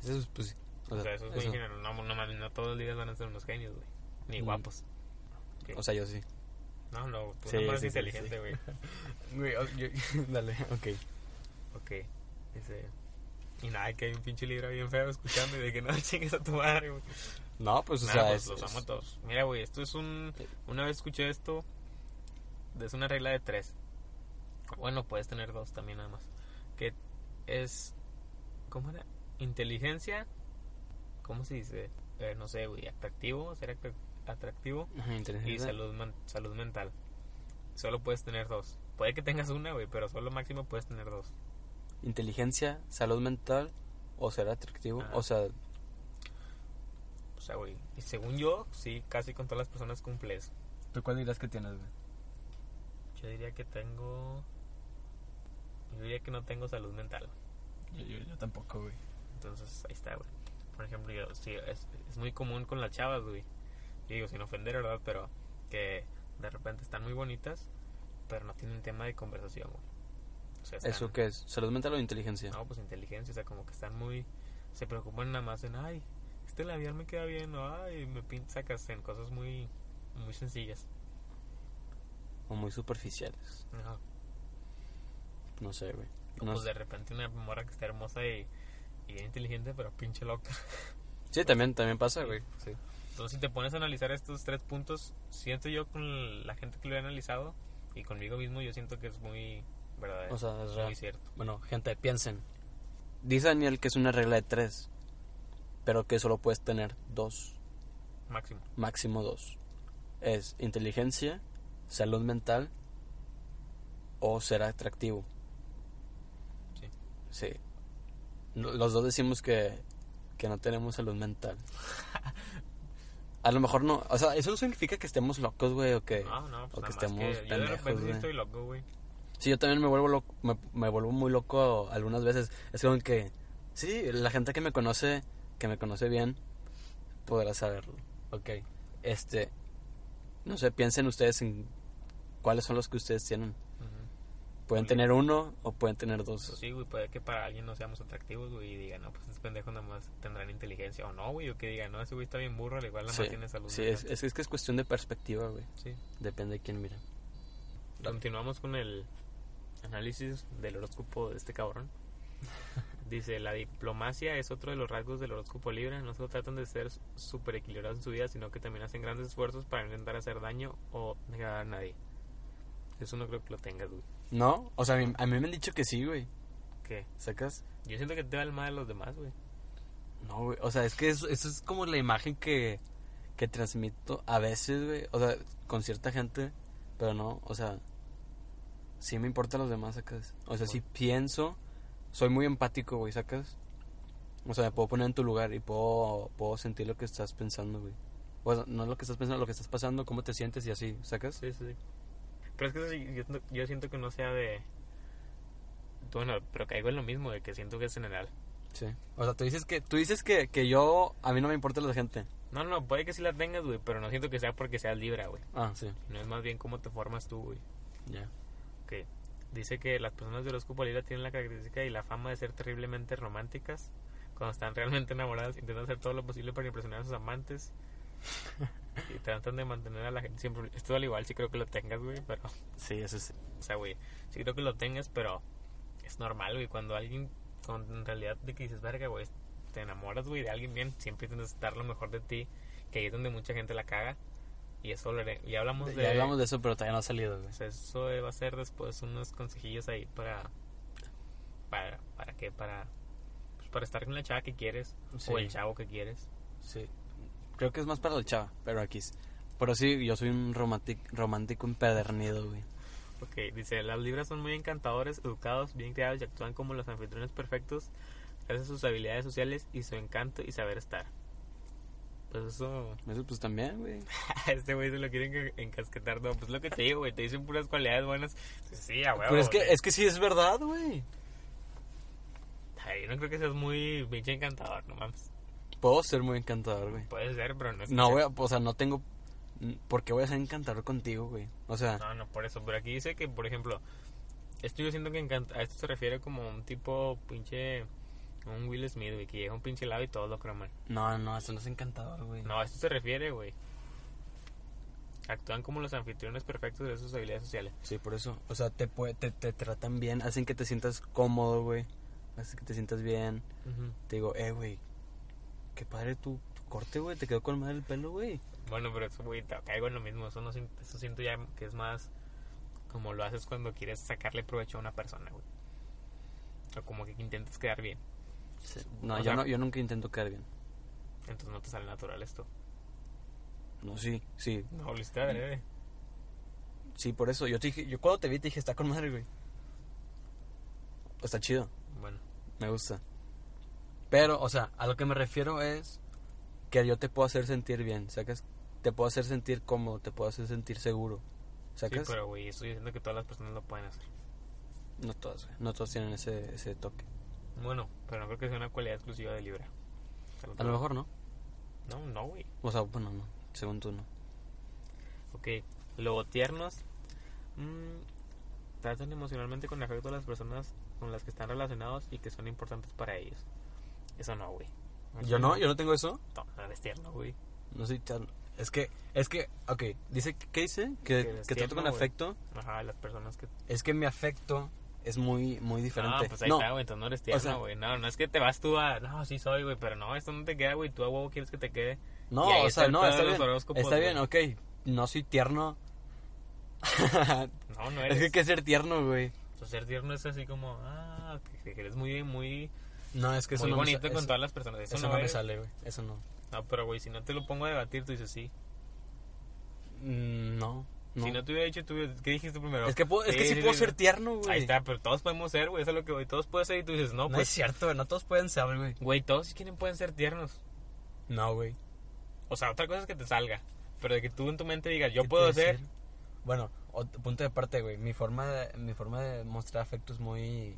eso es, pues, sí. o sea, eso es muy general. No, no mames, no todos los días van a ser unos genios, güey. Ni Mm. guapos. O sea, yo sí. No, no, tú Sí, sí, inteligente, güey. [laughs] Güey, o- yo- [laughs] dale, ok. Ok. Dice. Y nada, que hay un pinche libro bien feo escuchando y de que no [laughs] chingues a tu madre, güey. No, pues, o Nah, sea, pues, es- los es- amo a todos. Mira, güey, esto es un. Una vez escuché esto. Es una regla de tres. Bueno, puedes tener dos también, nada más. Que es. ¿Cómo era? Inteligencia. ¿Cómo se dice? Eh, no sé, güey. Atractivo. Ser atrac- atractivo. Ajá, Y salud, man- salud mental. Solo puedes tener dos. Puede que tengas una, güey, pero solo máximo puedes tener dos. Inteligencia, salud mental o ser atractivo. Ajá. O sea, O sea, güey. Y según yo, sí, casi con todas las personas cumple eso. ¿tú cuál dirás que tienes, güey? Yo diría que tengo. Yo diría que no tengo salud mental. Yo, yo, yo tampoco, güey. Entonces, ahí está, güey. Por ejemplo, yo, sí, es, es muy común con las chavas, güey. Y digo, sin ofender, ¿verdad? Pero que de repente están muy bonitas, pero no tienen tema de conversación, güey. O sea, están- ¿Eso qué es? ¿Salud mental o inteligencia? No, pues inteligencia, o sea, como que están muy. Se preocupan nada más en, ay, este labial me queda bien, o ay, me pinta, sacas en cosas muy, muy sencillas. O muy superficiales. No, No sé, güey. No pues sé. de repente una morra que está hermosa y, y bien inteligente, pero pinche loca. Sí, también, también pasa, güey. Sí. Entonces, si te pones a analizar estos tres puntos, siento yo con la gente que lo he analizado y conmigo mismo, yo siento que es muy verdadero. O sea, es real. muy cierto. Bueno, gente, piensen. Dice Daniel que es una regla de tres, pero que solo puedes tener dos, Máximo. máximo dos. Es inteligencia, salud mental o ser atractivo. Sí. Sí. Los dos decimos que, que no tenemos salud mental. [laughs] A lo mejor no, o sea, eso no significa que estemos locos, güey, o que... No, no, pues o que estemos que yo de pendejos, repente estoy loco, güey. Sí, yo también me vuelvo loco, me, me vuelvo muy loco algunas veces. Es como que, sí, la gente que me conoce, que me conoce bien, podrá saberlo. Ok. Este, no sé, piensen ustedes en cuáles son los que ustedes tienen. Pueden tener uno o pueden tener Pues dos. sí, güey, puede que para alguien no seamos atractivos, güey, y digan, no, pues estos pendejos nada más tendrán inteligencia. O no, güey, o que digan, no, ese güey está bien burro, al igual nada Sí, más tiene salud. sí mental". es, es, que es cuestión de perspectiva, güey. Sí. Depende de quién mira. Continuamos con el análisis del horóscopo de este cabrón. [laughs] Dice, la diplomacia es otro de los rasgos del horóscopo libre. No solo tratan de ser súper equilibrados en su vida, sino que también hacen grandes esfuerzos para intentar hacer daño o negar a nadie. Eso no creo que lo tengas, güey. ¿No? O sea, a mí, a mí me han dicho que sí, güey. ¿Qué? ¿Sacas? Yo siento que te va el mal de los demás, güey. No, güey. O sea, es que eso, eso es como la imagen que, que transmito a veces, güey. O sea, con cierta gente. Pero no, o sea. Sí me importan los demás, sacas. O sea, sí pienso. Soy muy empático, güey, sacas. O sea, me puedo poner en tu lugar y puedo, puedo sentir lo que estás pensando, güey. O sea, no lo que estás pensando, lo que estás pasando, cómo te sientes y así, ¿sacas? Sí, sí. Pero es que yo, siento- yo siento que no sea de... Bueno, pero caigo en lo mismo, de que siento que es general. Sí. O sea, tú dices que, tú dices que, que yo, a mí no me importa la gente. No, no, puede que sí la tengas, güey, pero no siento que sea porque seas libre, güey. Ah, sí. No es más bien cómo te formas tú, güey. Ya. que dice que las personas de horóscopo libre tienen la característica y la fama de ser terriblemente románticas. Cuando están realmente enamoradas, intentan hacer todo lo posible para impresionar a sus amantes. [laughs] [laughs] y tratan de mantener a la gente siempre. Esto al igual sí creo que lo tengas, güey, pero. Sí, eso sí. O sea, güey, sí creo que lo tengas, pero es normal, güey. Cuando alguien, con en realidad, de que dices, verga, güey, te enamoras, güey, de alguien bien, siempre intentas dar lo mejor de ti, que ahí es donde mucha gente la caga. Y eso lo haré. Ya hablamos de. Ya hablamos de eso, pero todavía no ha salido, güey. Eso va a ser después unos consejillos ahí para. ¿Para, para qué? Para. Pues para estar con la chava que quieres. Sí. O el chavo que quieres. Sí. Creo que es más para la chava, pero aquí. es- Pero sí, yo soy un romántico, romántico empedernido, güey. Ok, dice: Las libras son muy encantadores, educados, bien criados y actúan como los anfitriones perfectos. Gracias a sus habilidades sociales y su encanto y saber estar. Pues eso. [laughs] Eso pues también, güey. [laughs] Este güey se lo quieren que- encasquetar. No, pues lo que te digo, güey. Te dicen puras cualidades buenas. Sí, a huevo. Pero es que, güey. es que sí es verdad, güey. Ay, yo no creo que seas muy pinche encantador, no mames. Puedo ser muy encantador, güey. Puede ser, pero no es No, güey, o sea, no tengo... ¿Por qué voy a ser encantador contigo, güey? O sea, No, no, por eso. Pero aquí dice que, por ejemplo, esto yo siento que encanta, a esto se refiere como un tipo pinche. Un Will Smith, güey, que llega a un pinche lado y todo lo croman. no, no, eso no es encantador, güey. No, a esto se refiere, güey. Actúan como los anfitriones perfectos de sus habilidades sociales. Sí, por eso. O sea, te, pue- te, te tratan bien, hacen que te sientas cómodo, güey. Hacen que te sientas bien. Te digo, eh, güey, qué padre tu, tu corte, güey. Te quedó con madre el pelo, güey. Bueno, pero eso, güey, te- caigo en lo mismo. Eso, no, eso siento ya que es más como lo haces cuando quieres sacarle provecho a una persona, güey. O como que intentas quedar bien. No, O yo, sea- no, yo nunca intento quedar bien. Entonces no te sale natural esto. No, sí, sí. No, hiciste adrede. Sí, por eso. Yo te dije, yo cuando te vi te dije, está con madre, güey. Está chido. Bueno, Me gusta. Pero, o sea, a lo que me refiero es que yo te puedo hacer sentir bien, ¿sacas? Te puedo hacer sentir cómodo, te puedo hacer sentir seguro, sí, ¿sacas? pero, güey, estoy diciendo que todas las personas lo pueden hacer. No todas, güey. No todos tienen ese, ese toque. Bueno, pero no creo que sea una cualidad exclusiva de Libra. A lo mejor no. No, no, güey. O sea, bueno, no. Según tú, no. Ok, luego tiernos. mm, tratan emocionalmente con afecto a las personas con las que están relacionados y que son importantes para ellos. Eso no, güey. ¿Yo no? ¿Yo no tengo eso? No, no eres tierno, güey. No soy tan... Es que, es que, ok, dice, ¿qué dice? Que, Que trato tierno, con afecto. Ajá, las personas que... Es que mi afecto es muy, muy diferente. No, pues ahí no, está, güey, entonces no eres tierno, sea- güey. no, no es que te vas tú a... No, sí soy, güey, pero no, esto no te queda, güey. Tú a huevo quieres que te quede. no, o sea, no, está bien. Está bien, ok. No soy tierno. No, no [laughs] es eres. que hay que ser tierno, güey. O sea, ser tierno es así como... Ah, que eres muy, muy... No, es que eso muy no me bonito sa- con eso- todas las personas. Eso, Eso no, no me sale, güey. Eso no. No, pero, güey, si no te lo pongo a debatir, tú dices sí. Mm, no. no. Si no te hubiera dicho, tú, ¿qué dijiste primero? Es que, puedo, es que sí, puedo ser tierno, güey. Ahí está, pero todos podemos ser, güey. Eso es lo que, güey, todos pueden ser y tú dices, no, No, pues, es cierto, güey. No todos pueden ser, güey. güey, todos quieren pueden ser tiernos. No, güey. O sea, otra cosa es que te salga. Pero de que tú en tu mente digas, yo ¿Qué puedo ser. Bueno, punto de parte, güey. Mi forma de, mi forma de mostrar afecto es muy,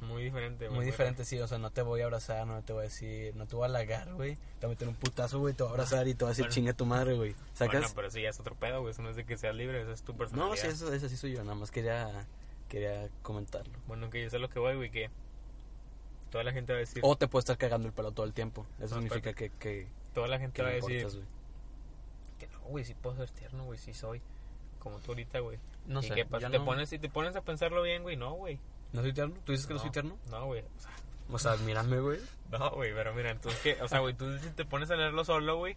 Muy diferente, güey. muy diferente, sí. O sea, no te voy a abrazar, no te voy a decir, no te voy a halagar, güey. Te voy a meter un putazo, güey. Te voy a abrazar y te voy a decir Bueno. chinga tu madre, güey. ¿Sacas? Bueno, pero eso ya es otro pedo, güey. Eso no es de que seas libre, eso es tu personalidad. no, sí, eso, eso sí soy yo. Nada más quería, quería comentarlo. Bueno, que yo sé lo que voy, güey, que toda la gente va a decir, O te puedo estar cagando el pelo todo el tiempo. Eso No, significa que, que, toda la gente va a decir importas, güey. que no, güey, sí puedo ser tierno, güey, sí soy. Como tú ahorita, güey. No ¿Y sé. qué pasa? yo Te no- pones, si te pones a pensarlo bien, güey, no, güey. ¿No soy tierno? ¿Tú dices que no, soy tierno? No, güey. O sea, O sea, mírame, güey. No, güey, pero mira, entonces que, o sea, güey, tú si te pones a leerlo solo, güey,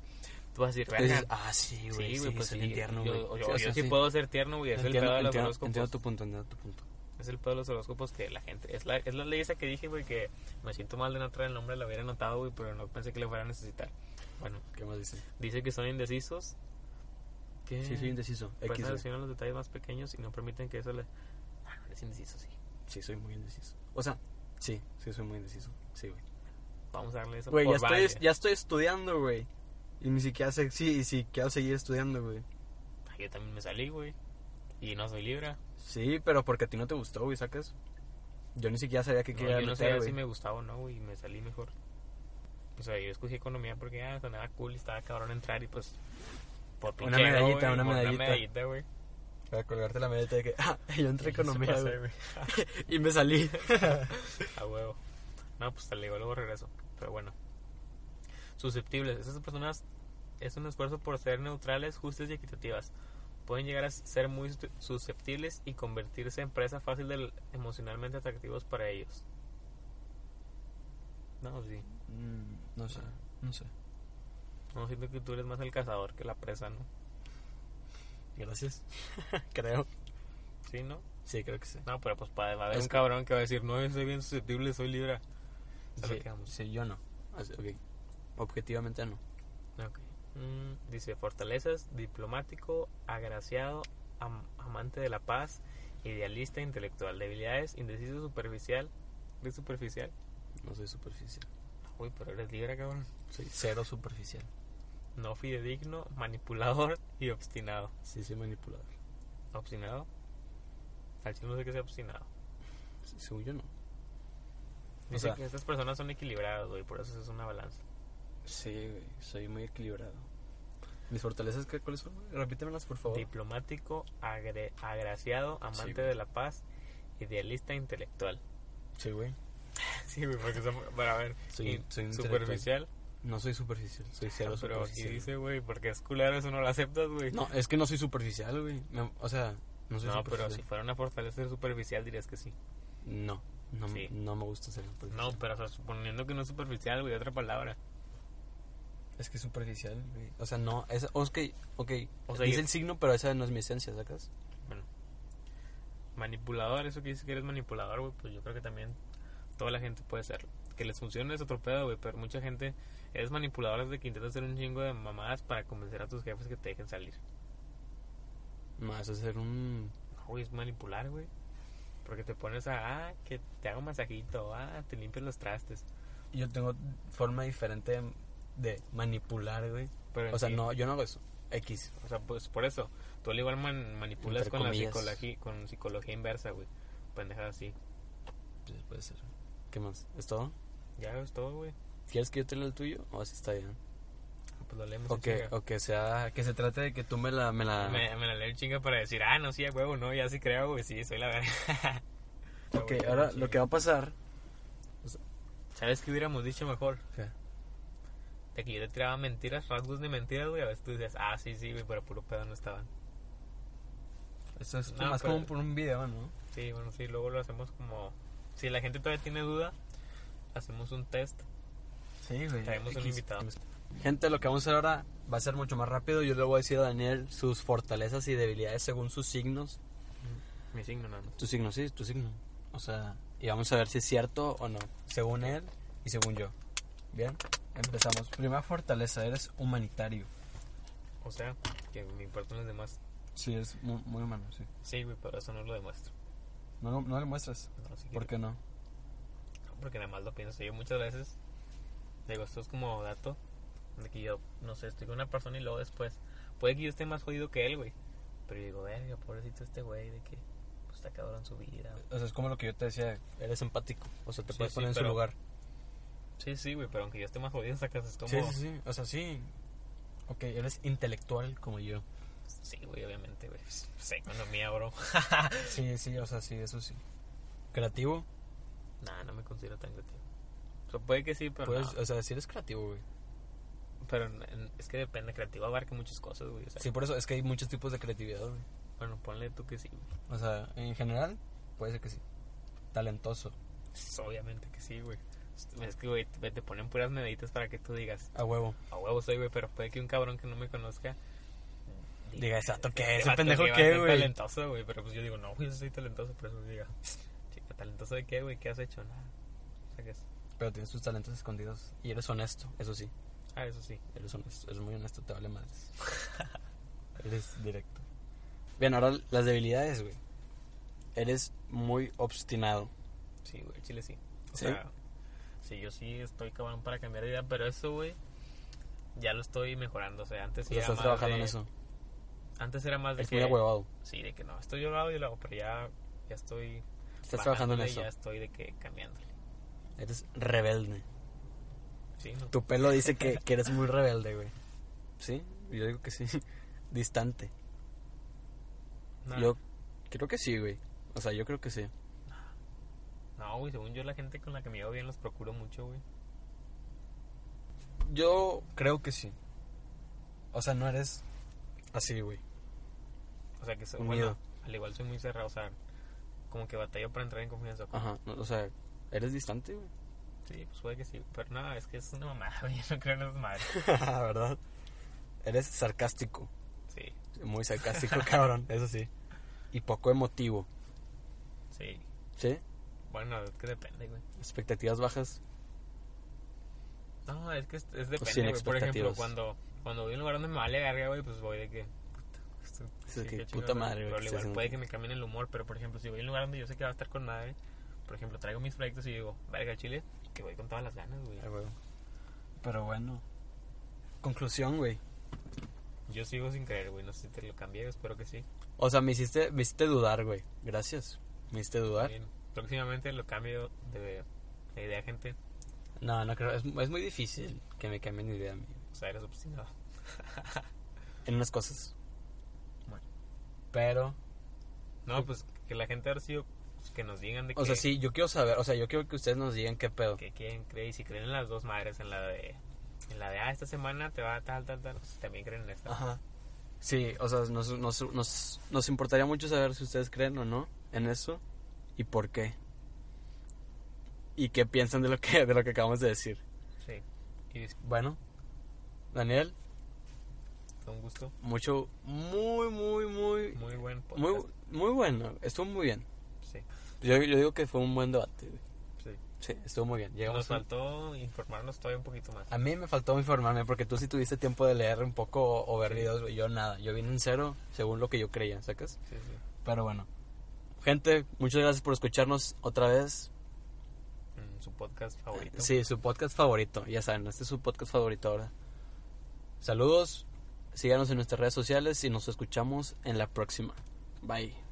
tú vas a decir, ah, sí, güey. Sí, güey, pues soy sí, bien tierno, yo, güey. yo, Sí, yo o sea, sí, sí. puedo ser tierno, güey, es el Entiendo, pedo de los entiendo, horóscopos. entiendo tu punto, entiendo tu punto. Es el pedo de los horóscopos que la gente, es la, es la ley esa que dije, güey, que me siento mal de no traer el nombre, la hubiera anotado, güey, pero no pensé que le fuera a necesitar. Bueno, ¿Qué más dice? dice que son indecisos, que Sí, soy indeciso. presten X, los detalles más pequeños y no permiten que eso le... Ah, no, eres indeciso, sí. Sí, soy muy indeciso. O sea, sí, sí, soy muy indeciso. Sí, güey. Vamos a darle eso Güey, ya estoy, ya estoy estudiando, güey. Y ni siquiera sé, sí, y si quiero seguir estudiando, güey. Ah, Yo también me salí, güey, y no soy libre. Sí, pero porque a ti no te gustó, güey, ¿sacas? Yo ni siquiera sabía que No, quería yo no sabía si me gustaba o no, güey, y me salí mejor. O sea, yo escogí economía porque ah, sonaba cool y estaba cabrón entrar y pues... Por Una pinche medallita, una medallita. medallita, güey. Para colgarte la medalla de que, ah, yo entré economía, se pasó, güey. [laughs] y me salí. [laughs] A huevo. No, pues te digo, luego regreso. Pero bueno. Susceptibles. Esas personas es un esfuerzo por ser neutrales, justas y equitativas. Pueden llegar a ser muy sus- susceptibles y convertirse en presa fácil de emocionalmente atractivos para ellos. No, sí. Mm, no sé, no sé. No, siento que tú eres más el cazador que la presa, ¿no? Gracias. [laughs] Creo. Sí, ¿no? Sí, creo que sí. No, pero pues para, va a haber Es un cabrón que va a decir, no, yo soy bien susceptible, soy libra. Sí, sí, yo no. Así, ok. Objetivamente no. Mm, dice fortalezas, diplomático, agraciado, am- amante de la paz, idealista, intelectual, debilidades, indeciso, superficial. ¿Eres superficial? No soy superficial. Uy, pero eres libre, cabrón. Soy cero superficial. No fidedigno, manipulador y obstinado. Sí, soy manipulador. ¿Obstinado? Al chile no sé qué sea obstinado. Sí, Según yo no. Dice sea- que estas personas son equilibradas, güey, por eso es una balanza. Sí, güey. Soy muy equilibrado. ¿Mis fortalezas qué, cuáles son? Repítemelas, por favor. Diplomático, agre- agraciado, amante de la paz, idealista, intelectual. Sí, güey. [laughs] Sí, güey, porque son, para ver, soy superficial, No soy superficial, soy cero pero superficial. dice, güey, porque es culero, eso no lo aceptas, güey. No, es que no soy superficial, güey. O sea, no soy No, pero superficial. si fuera una fortaleza ser superficial dirías que sí. No, no, Sí. no me gusta ser superficial. No, pero o sea, suponiendo que no es superficial, güey, otra palabra. Es que es superficial, güey. O sea, no, es, ok, ok. O sea, dice yo- el signo, pero esa no es mi esencia, ¿sacas? Bueno, manipulador, eso que dices que eres manipulador, güey, pues yo creo que también toda la gente puede serlo. Que les funcione es otro pedo, güey, pero mucha gente eres manipulador desde que intentas hacer un chingo de mamadas para convencer a tus jefes que te dejen salir. Es ser un... No, güey, es manipular, güey. Porque te pones a, ah, que te hago masajito, ah, te limpias los trastes. Yo tengo forma diferente de manipular, güey. Pero O sea, sí- no, yo no hago eso. X. O sea, pues por eso, tú al igual man- manipulas Entre con la psicología, con psicología inversa, güey. Pendejada así. Pues puede ser. ¿Qué más? ¿Es todo? Ya es todo, güey. ¿Quieres que yo te lea el tuyo? O así está bien. Pues lo leemos O que, o que sea, que se trate de que tú me la, me la... Me, me la leo chinga para decir, ah, no, sí, a huevo, no, ya sí creo, güey, sí, soy la verga. [laughs] Ok, ahora lo que va a pasar... ¿Sabes qué hubiéramos dicho mejor? ¿Qué? De que yo te tiraba mentiras, rasgos de mentiras, güey. A veces tú decías, ah, sí, sí, güey, pero puro pedo no estaban. Esto es No, más pero- como por un video, ¿no? Sí, bueno, sí, luego lo hacemos como. Si la gente todavía tiene duda, hacemos un test. Sí, güey. Traemos un invitado. Gente, lo que vamos a hacer ahora va a ser mucho más rápido. Yo le voy a decir a Daniel sus fortalezas y debilidades según sus signos. Mi signo nada más. Tu signo, sí, tu signo. O sea, y vamos a ver si es cierto o no. Según él y según yo. Bien, empezamos. Primera fortaleza, eres humanitario. O sea, que me importan los demás. Sí, es muy, muy humano, sí. Sí, güey, pero eso no lo demuestro. No, lo- no le muestras. No, sí ¿Por que- qué no? no, Porque nada más lo pienso. Yo muchas veces, digo, esto es como dato, de que yo, no sé, estoy con una persona y luego después, puede que yo esté más jodido que él, güey. Pero yo digo, verga, pobrecito este güey, de que pues, está cabrón su vida. O sea, es como lo que yo te decía, eres empático. O sea, te Sí, puedes sí, poner en su lugar. Sí, sí, güey, pero aunque yo esté más jodido, sacas es como... Sí, sí, sí. O sea, sí. Ok, eres intelectual como yo. Sí, güey, obviamente, güey. Pues, Sé economía, bro. Sí, sí, o sea, sí, eso sí. Creativo, nah, no me considero tan creativo. O sea, puede que sí, pero no. o sea, sí eres creativo, güey. Pero en- es que depende, creativo abarca muchas cosas, güey. O sea, Sí, por eso es que hay muchos tipos de creatividad, güey. bueno, ponle tú que sí, güey. O sea, en general, puede ser que sí. Talentoso. Pues, Obviamente que sí, güey. Es que, güey, te, ponen puras medallitas para que tú digas, A huevo. a huevo soy, güey, pero puede que un cabrón que no me conozca Diga, ¿exacto qué? "Este ¿Ese pendejo qué, güey? talentoso, güey. Pero pues yo digo, no, güey, yo soy talentoso, por eso diga, chica, ¿talentoso de qué, güey? ¿Qué has hecho? Nada. O sea, que es- Pero tienes tus talentos escondidos. Y eres honesto, eso sí. Ah, eso sí. Eres honesto, eres muy honesto, te vale madres. [laughs] eres directo. Bien, ahora las debilidades, güey. Eres muy obstinado. Sí, güey, chile sí. O ¿Sí? sea, sí, yo sí estoy cabrón para cambiar de idea, pero eso, güey, ya lo estoy mejorando. O sea, antes era estás más trabajando de- en eso. Antes era más de Es que... muy ahuevado. Sí, de que no, estoy llorado y lo hago, pero ya, ya estoy... Estás trabajando en eso. Ya estoy de que cambiándole. Eres rebelde. Sí, ¿no? Tu pelo dice que, que eres muy rebelde, güey. ¿Sí? Yo digo que sí. [laughs] Distante. Yo creo que sí, güey. O sea, yo creo que sí. No, güey, según yo la gente con la que me llevo bien los procuro mucho, güey. Yo creo que sí. O sea, no eres así, güey. O sea, que soy, bueno, al igual soy muy cerrado, o sea, como que batallo para entrar en confianza. con- Ajá. no, o sea, eres distante, güey. Sí, pues puede que sí, pero no, es que es una mamada, [laughs] güey, yo no creo en esas madres. [laughs] ¿Verdad? Eres sarcástico. Sí, Muy sarcástico, [laughs] cabrón. Eso sí. Y poco emotivo. sí. ¿Sí? Bueno, es que depende, güey. Expectativas bajas. No, es que es, es sin depende, güey. Por ejemplo, cuando, cuando voy a un lugar donde me vale verga, güey, pues voy de que... puta, esto- Sí, que qué puta madre, güey, Pero igual puede que me cambien el humor, pero por ejemplo, si voy a un lugar donde yo sé que va a estar con madre, por ejemplo, traigo mis proyectos y digo, verga, chile, que voy con todas las ganas, güey. Ay, güey. Pero bueno. Conclusión, güey. Yo sigo sin creer, güey, no sé si te lo cambié, espero que sí. O sea, me hiciste, me hiciste dudar, güey. Gracias. Me hiciste dudar. Bien, próximamente lo cambio de, de idea, gente. No, no creo. Es, es muy difícil que me cambien de idea, amigo. O sea, eres obstinado. [laughs] En unas cosas. Bueno. Pero, No, pues que la gente ahora sí, pues, que nos digan de o sea, que, sí, yo quiero saber, o sea, yo quiero que ustedes nos digan qué pedo. que quieren creer y si creen en las dos madres, en la de En la de, ah, esta semana te va tal, tal, tal. pues, también creen en esta. Ajá. Sí, o sea, nos, nos, nos, nos importaría mucho saber si ustedes creen o no en eso y por qué. Y qué piensan de lo que, de lo que acabamos de decir. Sí. Y Bueno, Daniel, fue un gusto. mucho, muy, muy, muy, Muy buen podcast. muy, muy bueno. Estuvo muy bien. Sí, Yo, yo digo que fue un buen debate. güey. sí. Sí, estuvo muy bien. Llegamos Nos a- faltó informarnos todavía un poquito más. A mí me faltó informarme porque tú sí tuviste tiempo de leer un poco o ver Sí. videos. güey. Yo nada. Yo vine en cero según lo que yo creía, ¿sacas? Sí, sí. Pero bueno. Gente, muchas gracias por escucharnos otra vez. Su podcast favorito. Sí, su podcast favorito. Ya saben, este es su podcast favorito ahora. Saludos. Síganos en nuestras redes sociales y nos escuchamos en la próxima. Bye.